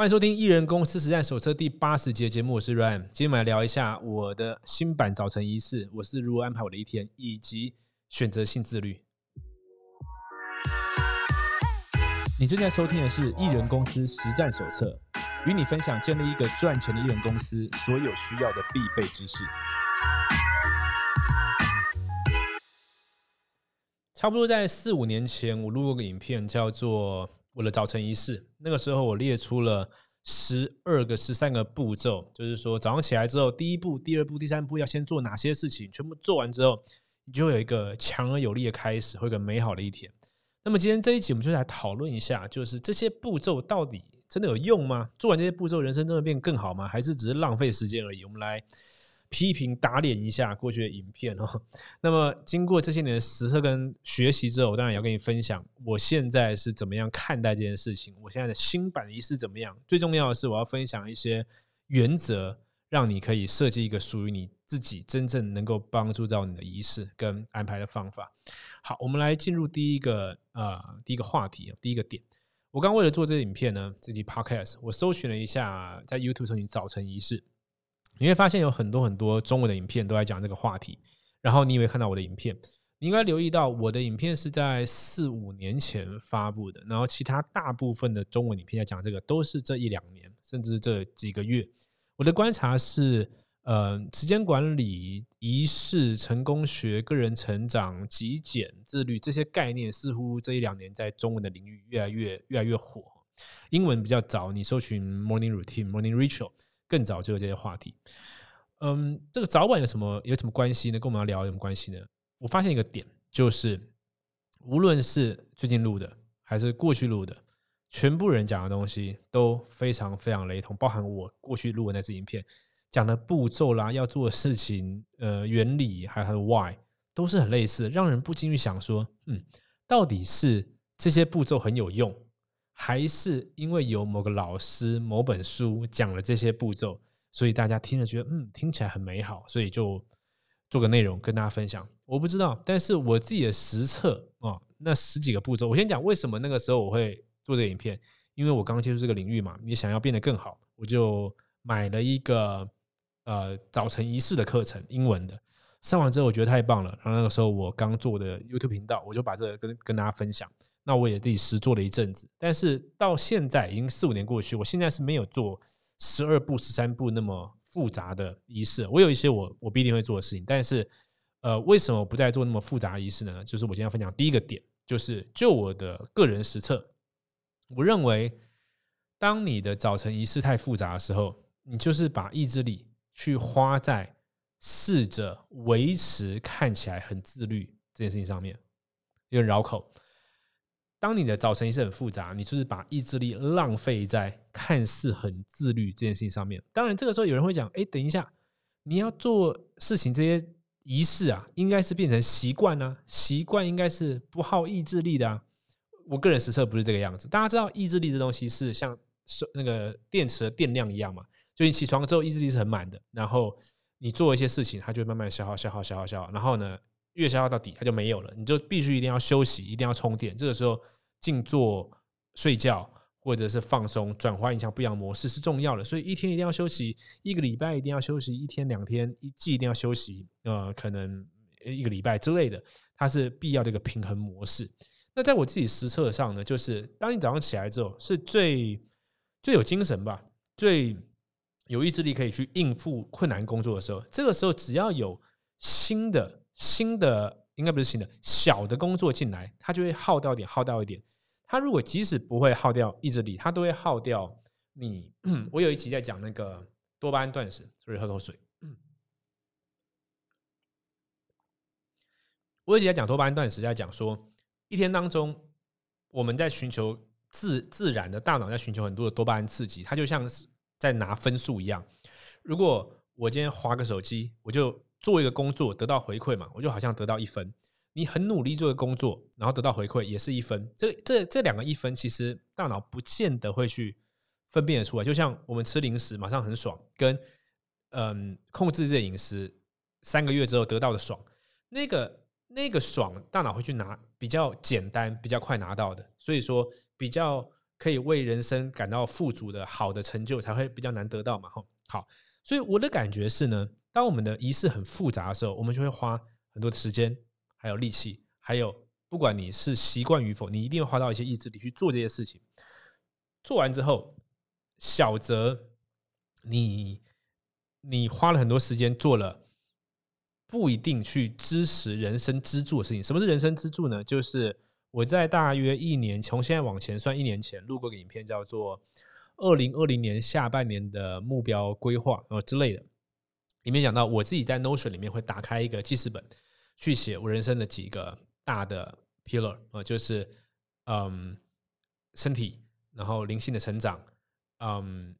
欢迎收听《艺人公司实战手册》第八十节节目，我是 Ryan。今天我们来聊一下我的新版早晨仪式，我是如何安排我的一天，以及选择性自律。你正在收听的是《艺人公司实战手册》，与你分享建立一个赚钱的艺人公司所有需要的必备知识。差不多在四五年前，我录过个影片，叫做。我的早晨仪式，那个时候我列出了十二个、十三个步骤，就是说早上起来之后，第一步、第二步、第三步要先做哪些事情，全部做完之后，你就有一个强而有力的开始，会有个美好的一天。那么今天这一集，我们就来讨论一下，就是这些步骤到底真的有用吗？做完这些步骤，人生真的变更好吗？还是只是浪费时间而已？我们来。批评打脸一下过去的影片哦。那么经过这些年的实测跟学习之后，我当然也要跟你分享我现在是怎么样看待这件事情。我现在的新版仪式怎么样？最重要的是，我要分享一些原则，让你可以设计一个属于你自己真正能够帮助到你的仪式跟安排的方法。好，我们来进入第一个呃第一个话题第一个点。我刚为了做这个影片呢，这集 Podcast，我搜寻了一下，在 YouTube 搜寻早晨仪式。你会发现有很多很多中文的影片都在讲这个话题，然后你也会看到我的影片。你应该留意到我的影片是在四五年前发布的，然后其他大部分的中文影片在讲这个都是这一两年，甚至这几个月。我的观察是，呃，时间管理、仪式、成功学、个人成长、极简、自律这些概念，似乎这一两年在中文的领域越来越越来越火。英文比较早，你搜寻 morning routine、morning ritual。更早就有这些话题，嗯，这个早晚有什么有什么关系呢？跟我们要聊有什么关系呢？我发现一个点，就是无论是最近录的还是过去录的，全部人讲的东西都非常非常雷同，包含我过去录的那支影片讲的步骤啦、要做的事情、呃原理，还有它的 why，都是很类似，让人不禁去想说，嗯，到底是这些步骤很有用？还是因为有某个老师、某本书讲了这些步骤，所以大家听了觉得嗯听起来很美好，所以就做个内容跟大家分享。我不知道，但是我自己的实测啊，那十几个步骤，我先讲为什么那个时候我会做这个影片，因为我刚接触这个领域嘛，也想要变得更好，我就买了一个呃早晨仪式的课程，英文的。上完之后我觉得太棒了，然后那个时候我刚做的 YouTube 频道，我就把这个跟跟大家分享。那我也自己实做了一阵子，但是到现在已经四五年过去，我现在是没有做十二步、十三步那么复杂的仪式。我有一些我我不一定会做的事情，但是呃，为什么不再做那么复杂的仪式呢？就是我今天要分享第一个点，就是就我的个人实测，我认为当你的早晨仪式太复杂的时候，你就是把意志力去花在试着维持看起来很自律这件事情上面，有点绕口。当你的早晨仪式很复杂，你就是把意志力浪费在看似很自律这件事情上面。当然，这个时候有人会讲：“哎，等一下，你要做事情这些仪式啊，应该是变成习惯呢？习惯应该是不耗意志力的啊。”我个人实测不是这个样子。大家知道，意志力这东西是像那个电池的电量一样嘛？就你起床之后，意志力是很满的，然后你做一些事情，它就慢慢消耗、消耗、消耗、消耗，然后呢？月消耗到底，它就没有了。你就必须一定要休息，一定要充电。这个时候静坐、睡觉或者是放松，转换一下不一样模式是重要的。所以一天一定要休息，一个礼拜一定要休息，一天两天一季一定要休息。呃，可能一个礼拜之类的，它是必要的一个平衡模式。那在我自己实测上呢，就是当你早上起来之后，是最最有精神吧，最有意志力可以去应付困难工作的时候。这个时候只要有新的。新的应该不是新的，小的工作进来，它就会耗掉一点，耗掉一点。它如果即使不会耗掉意志力，它都会耗掉你。我有一集在讲那个多巴胺断食，所以喝口水。我有一集在讲多巴胺断食，在讲说一天当中，我们在寻求自自然的大脑在寻求很多的多巴胺刺激，它就像是在拿分数一样。如果我今天划个手机，我就。做一个工作得到回馈嘛，我就好像得到一分。你很努力做个工作，然后得到回馈也是一分。这这这两个一分，其实大脑不见得会去分辨得出来。就像我们吃零食马上很爽，跟嗯控制这饮食三个月之后得到的爽，那个那个爽，大脑会去拿比较简单、比较快拿到的。所以说比较可以为人生感到富足的好的成就，才会比较难得到嘛。哈，好，所以我的感觉是呢，当我们的仪式很复杂的时候，我们就会花很多的时间，还有力气，还有不管你是习惯与否，你一定会花到一些意志力去做这些事情。做完之后，小则你你花了很多时间做了。不一定去支持人生支柱的事情。什么是人生支柱呢？就是我在大约一年，从现在往前算一年前录过个影片，叫做二零二零年下半年的目标规划呃之类的。里面讲到我自己在 Notion 里面会打开一个记事本，去写我人生的几个大的 pillar 啊，就是嗯身体，然后灵性的成长，嗯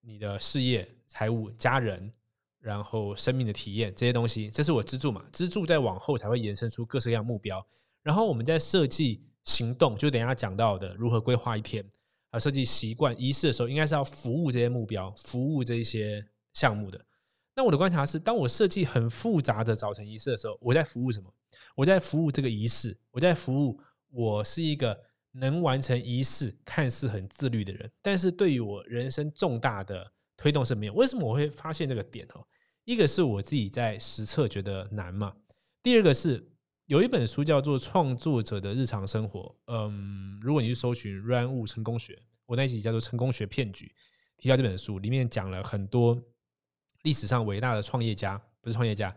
你的事业、财务、家人。然后生命的体验这些东西，这是我支柱嘛？支柱在往后才会延伸出各式各样目标。然后我们在设计行动，就等下讲到的如何规划一天啊，设计习惯仪式的时候，应该是要服务这些目标，服务这一些项目的。那我的观察是，当我设计很复杂的早晨仪式的时候，我在服务什么？我在服务这个仪式，我在服务我是一个能完成仪式、看似很自律的人，但是对于我人生重大的。推动是没有，为什么我会发现这个点哦？一个是我自己在实测觉得难嘛，第二个是有一本书叫做《创作者的日常生活》，嗯，如果你去搜寻 “run 物成功学”，我那一集叫做《成功学骗局》，提到这本书里面讲了很多历史上伟大的创业家，不是创业家，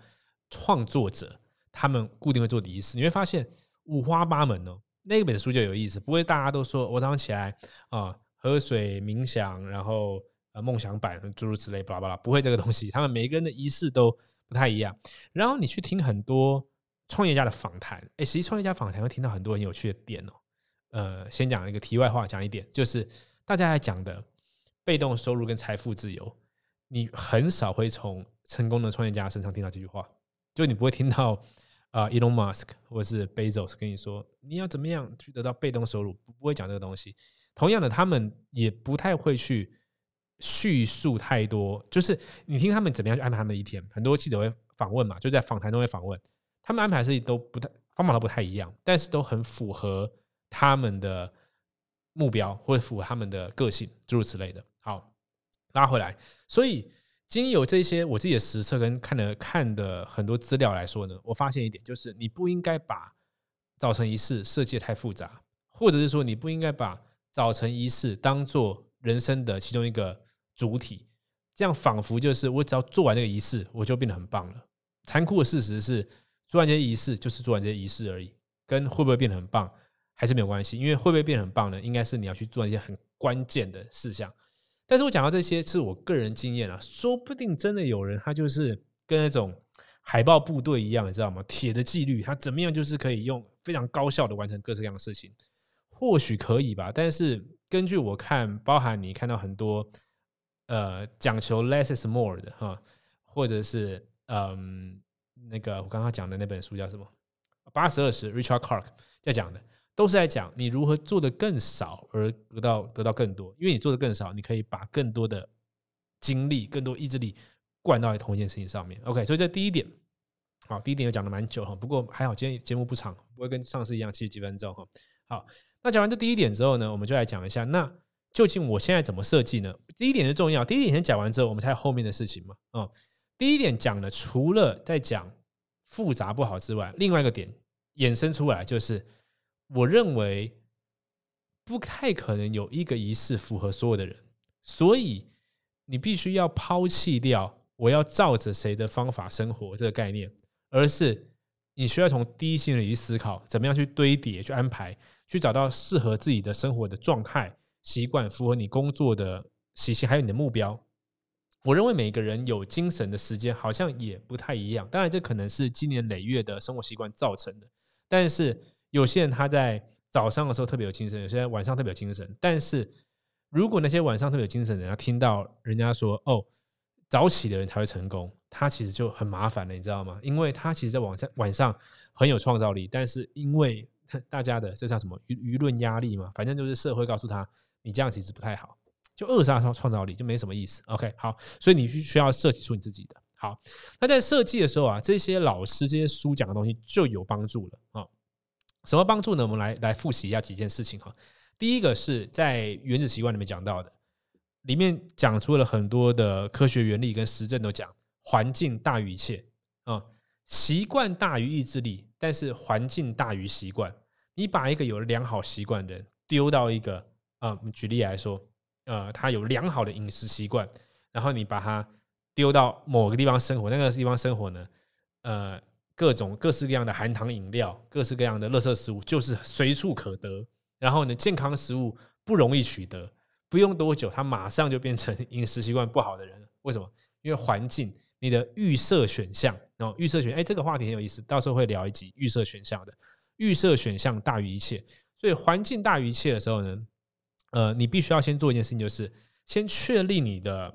创作者，他们固定会做的仪式，你会发现五花八门哦。那本书就有意思，不会大家都说我早上起来啊，喝水冥想，然后。呃，梦想版诸如此类，巴拉巴拉，不会这个东西。他们每一个人的仪式都不太一样。然后你去听很多创业家的访谈，哎，实际创业家访谈会听到很多很有趣的点哦。呃，先讲一个题外话，讲一点，就是大家在讲的被动收入跟财富自由，你很少会从成功的创业家身上听到这句话。就你不会听到啊，Elon Musk 或者是 Bezos 跟你说你要怎么样去得到被动收入，不会讲这个东西。同样的，他们也不太会去。叙述太多，就是你听他们怎么样去安排他们的一天。很多记者会访问嘛，就在访谈中会访问，他们安排事情都不太方法都不太一样，但是都很符合他们的目标或者符合他们的个性，诸如此类的。拉回来，所以经由这些我自己的实测跟看的看的很多资料来说呢，我发现一点就是，你不应该把早晨仪式设计太复杂，或者是说你不应该把早晨仪式当做人生的其中一个。主体，这样仿佛就是我只要做完这个仪式，我就变得很棒了。残酷的事实是，做完这些仪式就是做完这些仪式而已，跟会不会变得很棒还是没有关系。因为会不会变得很棒呢？应该是你要去做一些很关键的事项。但是我讲到这些是我个人经验啊，说不定真的有人他就是跟那种海豹部队一样，你知道吗？铁的纪律，他怎么样就是可以用非常高效的完成各式各样的事情，或许可以吧。但是根据我看，包含你看到很多。呃，讲求 less is more 的哈，或者是嗯，那个我刚刚讲的那本书叫什么？八十二十 Richard Clark 在讲的，都是在讲你如何做的更少而得到得到更多。因为你做的更少，你可以把更多的精力、更多意志力灌到同一件事情上面。OK，所以这第一点，好，第一点又讲了蛮久哈，不过还好今天节目不长，不会跟上次一样七十几分钟哈。好，那讲完这第一点之后呢，我们就来讲一下那。究竟我现在怎么设计呢？第一点是重要，第一点先讲完之后，我们才有后面的事情嘛。啊，第一点讲了，除了在讲复杂不好之外，另外一个点衍生出来就是，我认为不太可能有一个仪式符合所有的人，所以你必须要抛弃掉我要照着谁的方法生活这个概念，而是你需要从第一心里去思考，怎么样去堆叠、去安排、去找到适合自己的生活的状态。习惯符合你工作的习性，还有你的目标。我认为每个人有精神的时间好像也不太一样。当然，这可能是积年累月的生活习惯造成的。但是有些人他在早上的时候特别有精神，有些人晚上特别有精神。但是如果那些晚上特别有精神的人，听到人家说“哦，早起的人才会成功”，他其实就很麻烦了，你知道吗？因为他其实在晚上晚上很有创造力，但是因为 大家的这叫什么舆舆论压力嘛，反正就是社会告诉他。你这样其实不太好，就扼杀创创造力，就没什么意思。OK，好，所以你需需要设计出你自己的。好，那在设计的时候啊，这些老师这些书讲的东西就有帮助了啊。什么帮助呢？我们来来复习一下几件事情哈。第一个是在原子习惯里面讲到的，里面讲出了很多的科学原理跟实证都讲，环境大于一切啊，习惯大于意志力，但是环境大于习惯。你把一个有良好习惯的人丢到一个啊，举例来说，呃，他有良好的饮食习惯，然后你把他丢到某个地方生活，那个地方生活呢，呃。各种各式各样的含糖饮料，各式各样的垃圾食物，就是随处可得。然后呢，健康食物不容易取得，不用多久，他马上就变成饮食习惯不好的人了。为什么？因为环境，你的预设选项，然后预设选，哎，这个话题很有意思，到时候会聊一集预设选项的。预设选项大于一切，所以环境大于一切的时候呢，呃，你必须要先做一件事情，就是先确立你的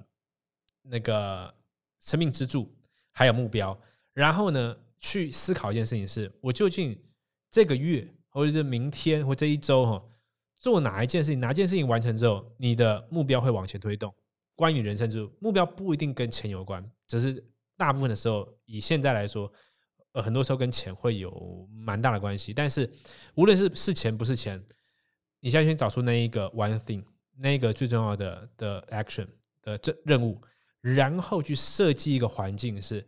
那个生命支柱还有目标，然后呢。去思考一件事情：是我究竟这个月，或者是明天，或这一周，哈，做哪一件事情？哪件事情完成之后，你的目标会往前推动？关于人生之路，目标不一定跟钱有关，只是大部分的时候，以现在来说，呃，很多时候跟钱会有蛮大的关系。但是，无论是是钱不是钱，你现在先找出那一个 one thing，那一个最重要的的 action 的这任务，然后去设计一个环境是。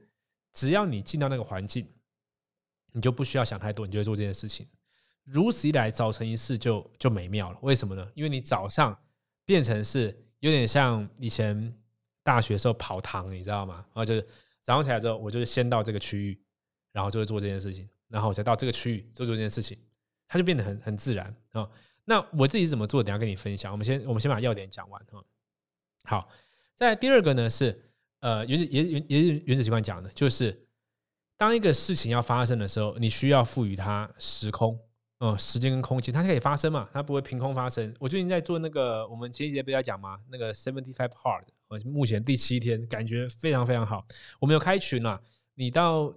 只要你进到那个环境，你就不需要想太多，你就会做这件事情。如此一来，早晨一次就就美妙了。为什么呢？因为你早上变成是有点像以前大学时候跑堂，你知道吗？然后就是早上起来之后，我就是先到这个区域，然后就会做这件事情，然后我再到这个区域做做这件事情，它就变得很很自然啊。那我自己怎么做？等下跟你分享。我们先我们先把要点讲完哈。好，在第二个呢是。呃，原子原原原原子习惯讲的，就是当一个事情要发生的时候，你需要赋予它时空，嗯，时间跟空间，它可以发生嘛，它不会凭空发生。我最近在做那个，我们前一节不是在讲吗？那个 Seventy Five Hard，我目前第七天，感觉非常非常好。我们有开群了，你到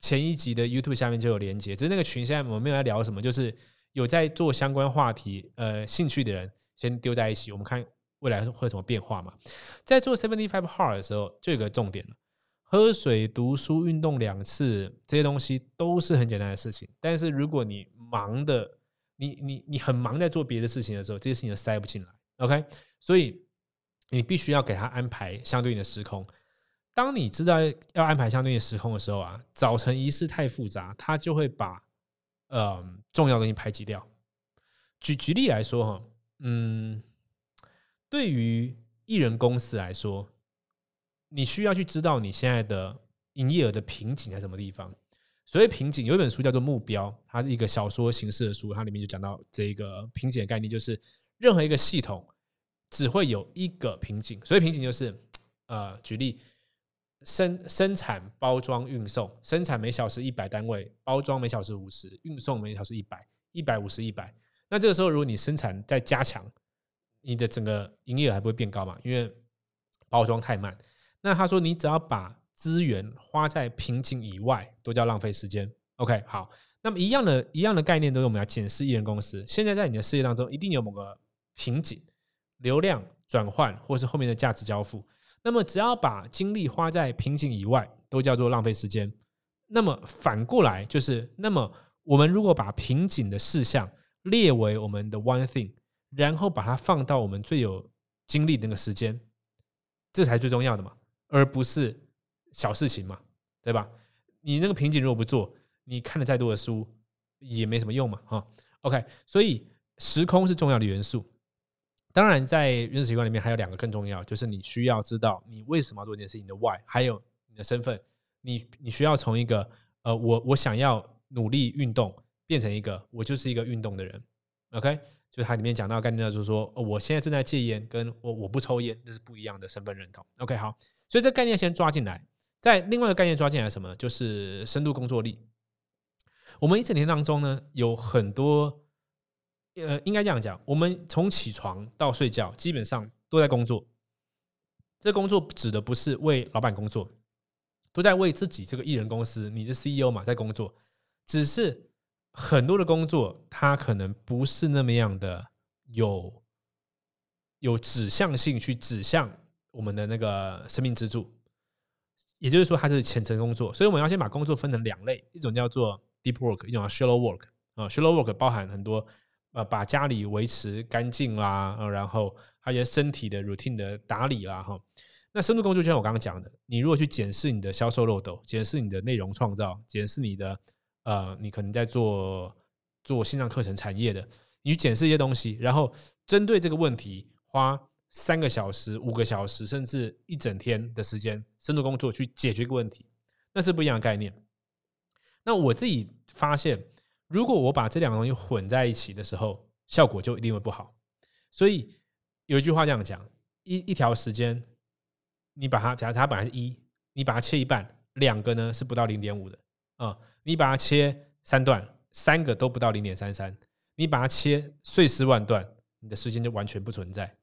前一集的 YouTube 下面就有连接。只是那个群现在我们没有在聊什么，就是有在做相关话题，呃，兴趣的人先丢在一起，我们看。未来会有什么变化嘛？在做 seventy five hard 的时候，就有个重点了：喝水、读书、运动两次，这些东西都是很简单的事情。但是如果你忙的，你你你很忙在做别的事情的时候，这些事情就塞不进来。OK，所以你必须要给他安排相对应的时空。当你知道要安排相对应的时空的时候啊，早晨仪式太复杂，他就会把呃重要的东西排挤掉。举举例来说哈，嗯。对于艺人公司来说，你需要去知道你现在的营业额的瓶颈在什么地方。所谓瓶颈，有一本书叫做《目标》，它是一个小说形式的书，它里面就讲到这个瓶颈的概念，就是任何一个系统只会有一个瓶颈。所以瓶颈就是，呃，举例生生产、包装、运送，生产每小时一百单位，包装每小时五十，运送每小时一百，一百五十一百。那这个时候，如果你生产再加强，你的整个营业额还不会变高嘛？因为包装太慢。那他说，你只要把资源花在瓶颈以外，都叫浪费时间。OK，好。那么一样的一样的概念，都是我们要检视艺人公司。现在在你的事业当中，一定有某个瓶颈，流量转换，或是后面的价值交付。那么只要把精力花在瓶颈以外，都叫做浪费时间。那么反过来就是，那么我们如果把瓶颈的事项列为我们的 one thing。然后把它放到我们最有精力的那个时间，这才最重要的嘛，而不是小事情嘛，对吧？你那个瓶颈如果不做，你看了再多的书也没什么用嘛，哈。OK，所以时空是重要的元素。当然，在原始习惯里面还有两个更重要，就是你需要知道你为什么要做这件事情的 why，还有你的身份。你你需要从一个呃，我我想要努力运动，变成一个我就是一个运动的人。OK。就是它里面讲到概念，就是说，我现在正在戒烟，跟我我不抽烟，这是不一样的身份认同。OK，好，所以这概念先抓进来，在另外一个概念抓进来什么呢？就是深度工作力。我们一整天当中呢，有很多，呃，应该这样讲，我们从起床到睡觉，基本上都在工作。这工作指的不是为老板工作，都在为自己这个艺人公司，你是 CEO 嘛，在工作，只是。很多的工作，它可能不是那么样的有有指向性，去指向我们的那个生命支柱。也就是说，它是浅层工作，所以我们要先把工作分成两类：一种叫做 deep work，一种叫 shallow work。啊，shallow work 包含很多呃把家里维持干净啦，然后还有身体的 routine 的打理啦，哈。那深度工作就像我刚刚讲的，你如果去检视你的销售漏斗，检视你的内容创造，检视你的呃，你可能在做做线上课程产业的，你去检视一些东西，然后针对这个问题花三个小时、五个小时，甚至一整天的时间深度工作去解决一个问题，那是不一样的概念。那我自己发现，如果我把这两个东西混在一起的时候，效果就一定会不好。所以有一句话这样讲：一一条时间。你把它，假如它本来是一，你把它切一半，两个呢是不到零点五的啊。你把它切三段，三个都不到零点三三。你把它切碎尸万段，你的时间就完全不存在。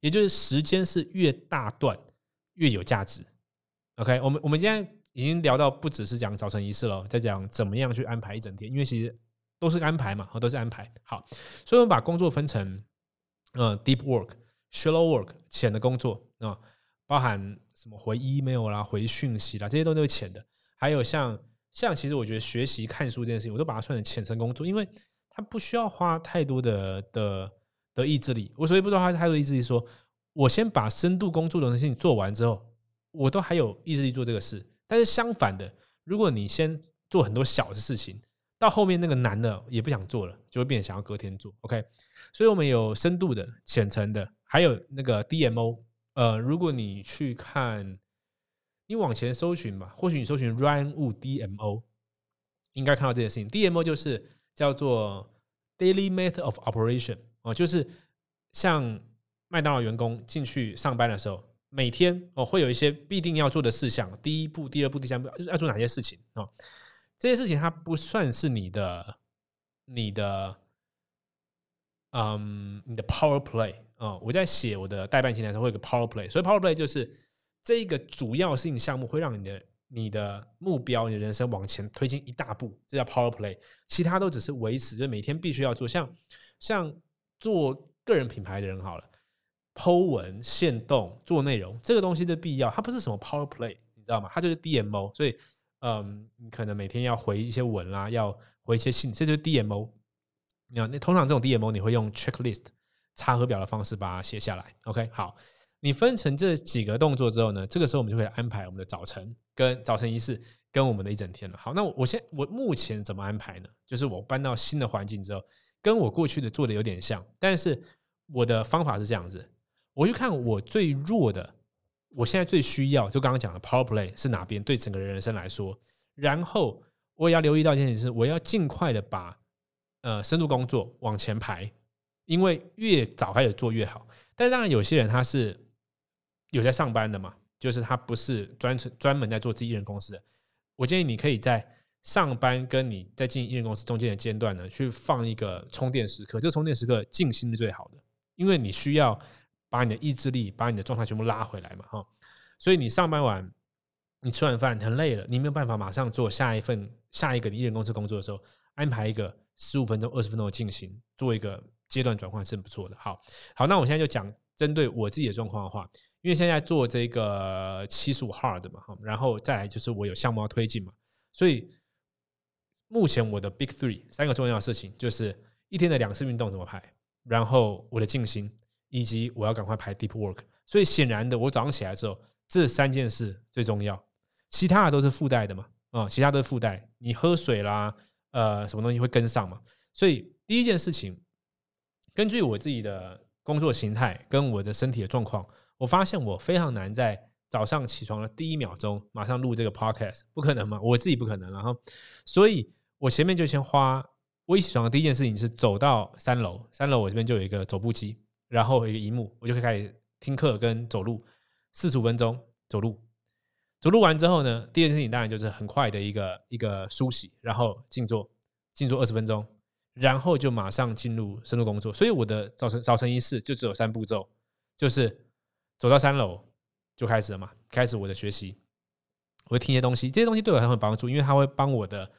也就是时间是越大段越有价值。OK，我们我们今天已经聊到不只是讲早晨仪式了，在讲怎么样去安排一整天，因为其实都是安排嘛，都是安排。好，所以我们把工作分成呃 deep work、shallow work 浅的工作啊。包含什么回 email 啦、回讯息啦，这些都是浅的。还有像像，其实我觉得学习看书这件事情，我都把它算成浅层工作，因为它不需要花太多的的的意志力。我所以不知道花太多意志力，说我先把深度工作的事情做完之后，我都还有意志力做这个事。但是相反的，如果你先做很多小的事情，到后面那个难的也不想做了，就会变想要隔天做。OK，所以我们有深度的、浅层的，还有那个 DMO。呃，如果你去看，你往前搜寻吧，或许你搜寻 Ryan Wu DMO，应该看到这件事情。DMO 就是叫做 Daily Method of Operation 哦，就是像麦当劳员工进去上班的时候，每天哦会有一些必定要做的事项，第一步、第二步、第三步要做哪些事情哦？这些事情它不算是你的、你的，嗯，你的 Power Play。哦，我在写我的代办清单的时候会有个 Power Play，所以 Power Play 就是这一个主要性项目会让你的你的目标、你的人生往前推进一大步，这叫 Power Play。其他都只是维持，就每天必须要做。像像做个人品牌的人好了，Po 文、限动、做内容这个东西的必要，它不是什么 Power Play，你知道吗？它就是 DMO。所以，嗯，你可能每天要回一些文啦，要回一些信，这就是 DMO。你那通常这种 DMO 你会用 Checklist。插核表的方式把它写下来。OK，好，你分成这几个动作之后呢，这个时候我们就可以安排我们的早晨跟早晨仪式跟我们的一整天了。好，那我我先我目前怎么安排呢？就是我搬到新的环境之后，跟我过去的做的有点像，但是我的方法是这样子：我去看我最弱的，我现在最需要，就刚刚讲的 Power Play 是哪边，对整个人生来说，然后我也要留意到一件事，我要尽快的把呃深度工作往前排。因为越早开始做越好，但是当然有些人他是有在上班的嘛，就是他不是专程专门在做自己艺人公司的。我建议你可以在上班跟你在进艺人公司中间的间段呢，去放一个充电时刻。这个充电时刻静心是最好的，因为你需要把你的意志力、把你的状态全部拉回来嘛，哈。所以你上班完，你吃完饭很累了，你没有办法马上做下一份、下一个艺人公司工作的时候，安排一个十五分钟、二十分钟的静心，做一个。阶段转换是很不错的。好，好，那我现在就讲针对我自己的状况的话，因为现在做这个七十五 hard 嘛，然后再来就是我有项目要推进嘛，所以目前我的 big three 三个重要的事情就是一天的两次运动怎么排，然后我的静心，以及我要赶快排 deep work。所以显然的，我早上起来之后，这三件事最重要，其他的都是附带的嘛，啊，其他都是附带，你喝水啦，呃，什么东西会跟上嘛。所以第一件事情。根据我自己的工作形态跟我的身体的状况，我发现我非常难在早上起床的第一秒钟马上录这个 podcast，不可能嘛？我自己不可能。然后，所以我前面就先花，我一起床的第一件事情是走到三楼，三楼我这边就有一个走步机，然后一个荧幕，我就可以开始听课跟走路，四十五分钟走路。走路完之后呢，第二件事情当然就是很快的一个一个梳洗，然后静坐，静坐二十分钟。然后就马上进入深度工作，所以我的早晨早晨仪式就只有三步骤，就是走到三楼就开始了嘛，开始我的学习，我会听一些东西，这些东西对我很有帮助，因为它会帮我的，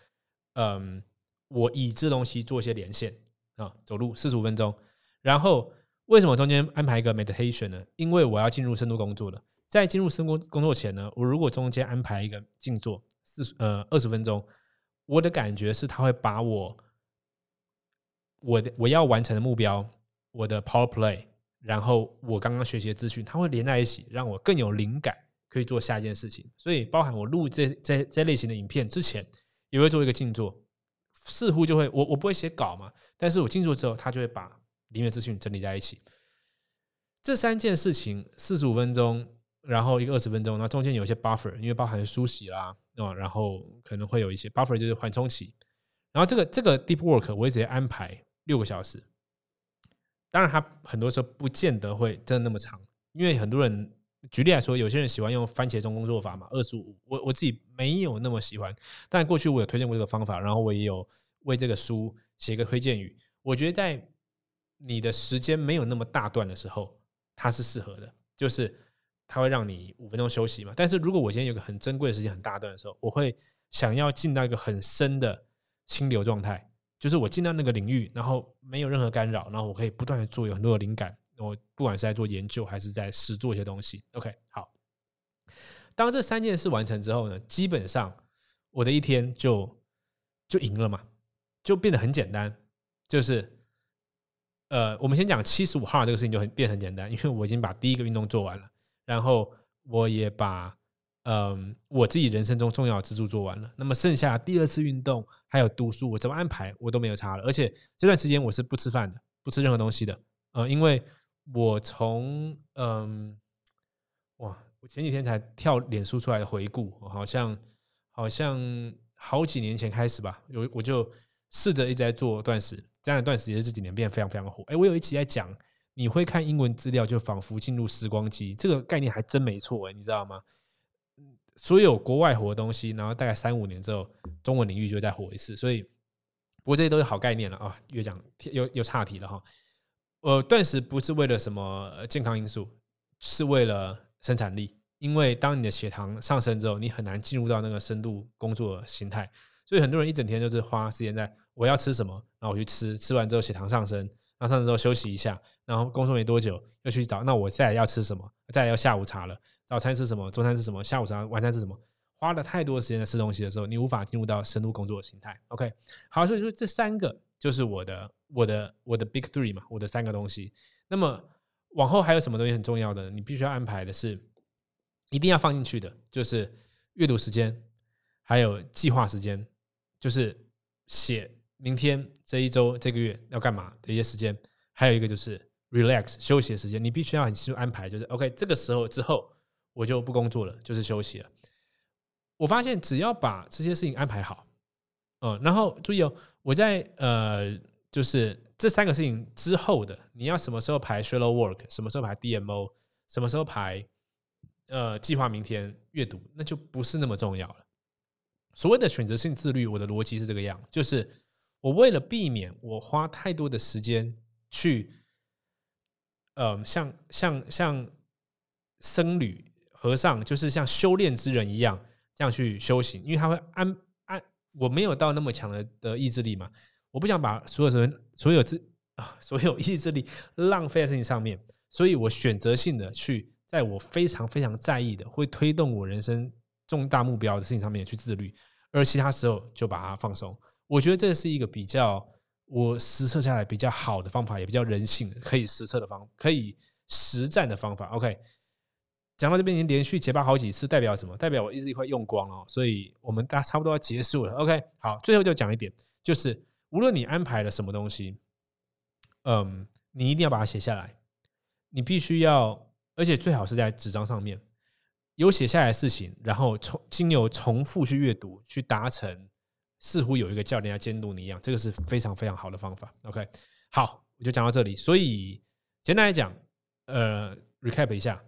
嗯，我已知东西做一些连线啊，走路四十五分钟，然后为什么中间安排一个 meditation 呢？因为我要进入深度工作了，在进入深工工作前呢，我如果中间安排一个静坐四呃二十分钟，我的感觉是它会把我。我的我要完成的目标，我的 Power Play，然后我刚刚学习的资讯，它会连在一起，让我更有灵感，可以做下一件事情。所以，包含我录这这这类型的影片之前，也会做一个静坐，似乎就会我我不会写稿嘛，但是我静坐之后，它就会把里面资讯整理在一起。这三件事情四十五分钟，然后一个二十分钟，那中间有一些 buffer，因为包含梳洗啦，啊，然后可能会有一些 buffer，就是缓冲期。然后这个这个 deep work 我会直接安排六个小时。当然，它很多时候不见得会真的那么长，因为很多人举例来说，有些人喜欢用番茄钟工作法嘛，二十五。我我自己没有那么喜欢，但过去我有推荐过这个方法，然后我也有为这个书写一个推荐语。我觉得在你的时间没有那么大段的时候。它是适合的，就是它会让你五分钟休息嘛。但是如果我今天有个很珍贵的时间很大段的时候，我会想要进到一个很深的清流状态，就是我进到那个领域，然后没有任何干扰，然后我可以不断的做，有很多的灵感。我不管是在做研究还是在实做一些东西。OK，好。当这三件事完成之后呢，基本上我的一天就就赢了嘛，就变得很简单，就是。呃，我们先讲七十五号这个事情就很变很简单，因为我已经把第一个运动做完了，然后我也把嗯我自己人生中重要支柱做完了。那么剩下第二次运动还有读书，我怎么安排我都没有差了。而且这段时间我是不吃饭的，不吃任何东西的。呃，因为我从嗯哇，我前几天才跳脸书出来的回顾，好像好像好几年前开始吧，有我就试着一直在做断食。这样断食也是，这几年变得非常非常火。哎，我有一期在讲，你会看英文资料，就仿佛进入时光机，这个概念还真没错哎，你知道吗？所有国外火的东西，然后大概三五年之后，中文领域就再火一次。所以，不过这些都是好概念了啊。越讲又又岔题了哈。呃，断食不是为了什么健康因素，是为了生产力。因为当你的血糖上升之后，你很难进入到那个深度工作形态。所以很多人一整天就是花时间在我要吃什么，然后我去吃，吃完之后血糖上升，然后上升之后休息一下，然后工作没多久又去找，那我再来要吃什么？再来要下午茶了，早餐吃什么？中餐吃什么？下午茶、晚餐吃什么？花了太多时间在吃东西的时候，你无法进入到深度工作的心态。OK，好，所以说这三个就是我的、我的、我的 Big Three 嘛，我的三个东西。那么往后还有什么东西很重要的？你必须要安排的是，一定要放进去的，就是阅读时间，还有计划时间。就是写明天这一周这个月要干嘛的一些时间，还有一个就是 relax 休息的时间，你必须要很清楚安排。就是 OK，这个时候之后我就不工作了，就是休息了。我发现只要把这些事情安排好，嗯，然后注意哦，我在呃，就是这三个事情之后的，你要什么时候排 shallow work，什么时候排 DMO，什么时候排呃计划明天阅读，那就不是那么重要了。所谓的选择性自律，我的逻辑是这个样，就是我为了避免我花太多的时间去，呃，像像像僧侣和尚，就是像修炼之人一样这样去修行，因为他会安安，我没有到那么强的的意志力嘛，我不想把所有人所有自啊所有意志力浪费在事情上面，所以我选择性的去在我非常非常在意的，会推动我人生。重大目标的事情上面去自律，而其他时候就把它放松。我觉得这是一个比较我实测下来比较好的方法，也比较人性可以实测的方，可以实战的方法。OK，讲到这边已经连续结巴好几次，代表什么？代表我意志力快用光哦，所以我们大家差不多要结束了。OK，好，最后就讲一点，就是无论你安排了什么东西，嗯，你一定要把它写下来，你必须要，而且最好是在纸张上面。有写下来的事情，然后从经由重复去阅读，去达成似乎有一个教练要监督你一样，这个是非常非常好的方法。OK，好，我就讲到这里。所以简单来讲，呃，recap 一下，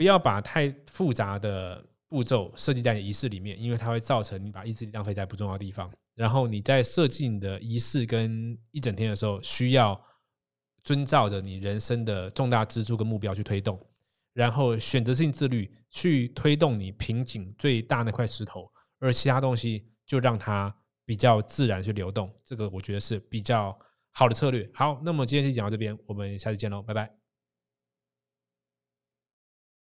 不要把太复杂的步骤设计在你仪式里面，因为它会造成你把意志力浪费在不重要的地方。然后你在设计你的仪式跟一整天的时候，需要遵照着你人生的重大支柱跟目标去推动。然后选择性自律去推动你瓶颈最大那块石头，而其他东西就让它比较自然去流动。这个我觉得是比较好的策略。好，那么今天就讲到这边，我们下次见喽，拜拜。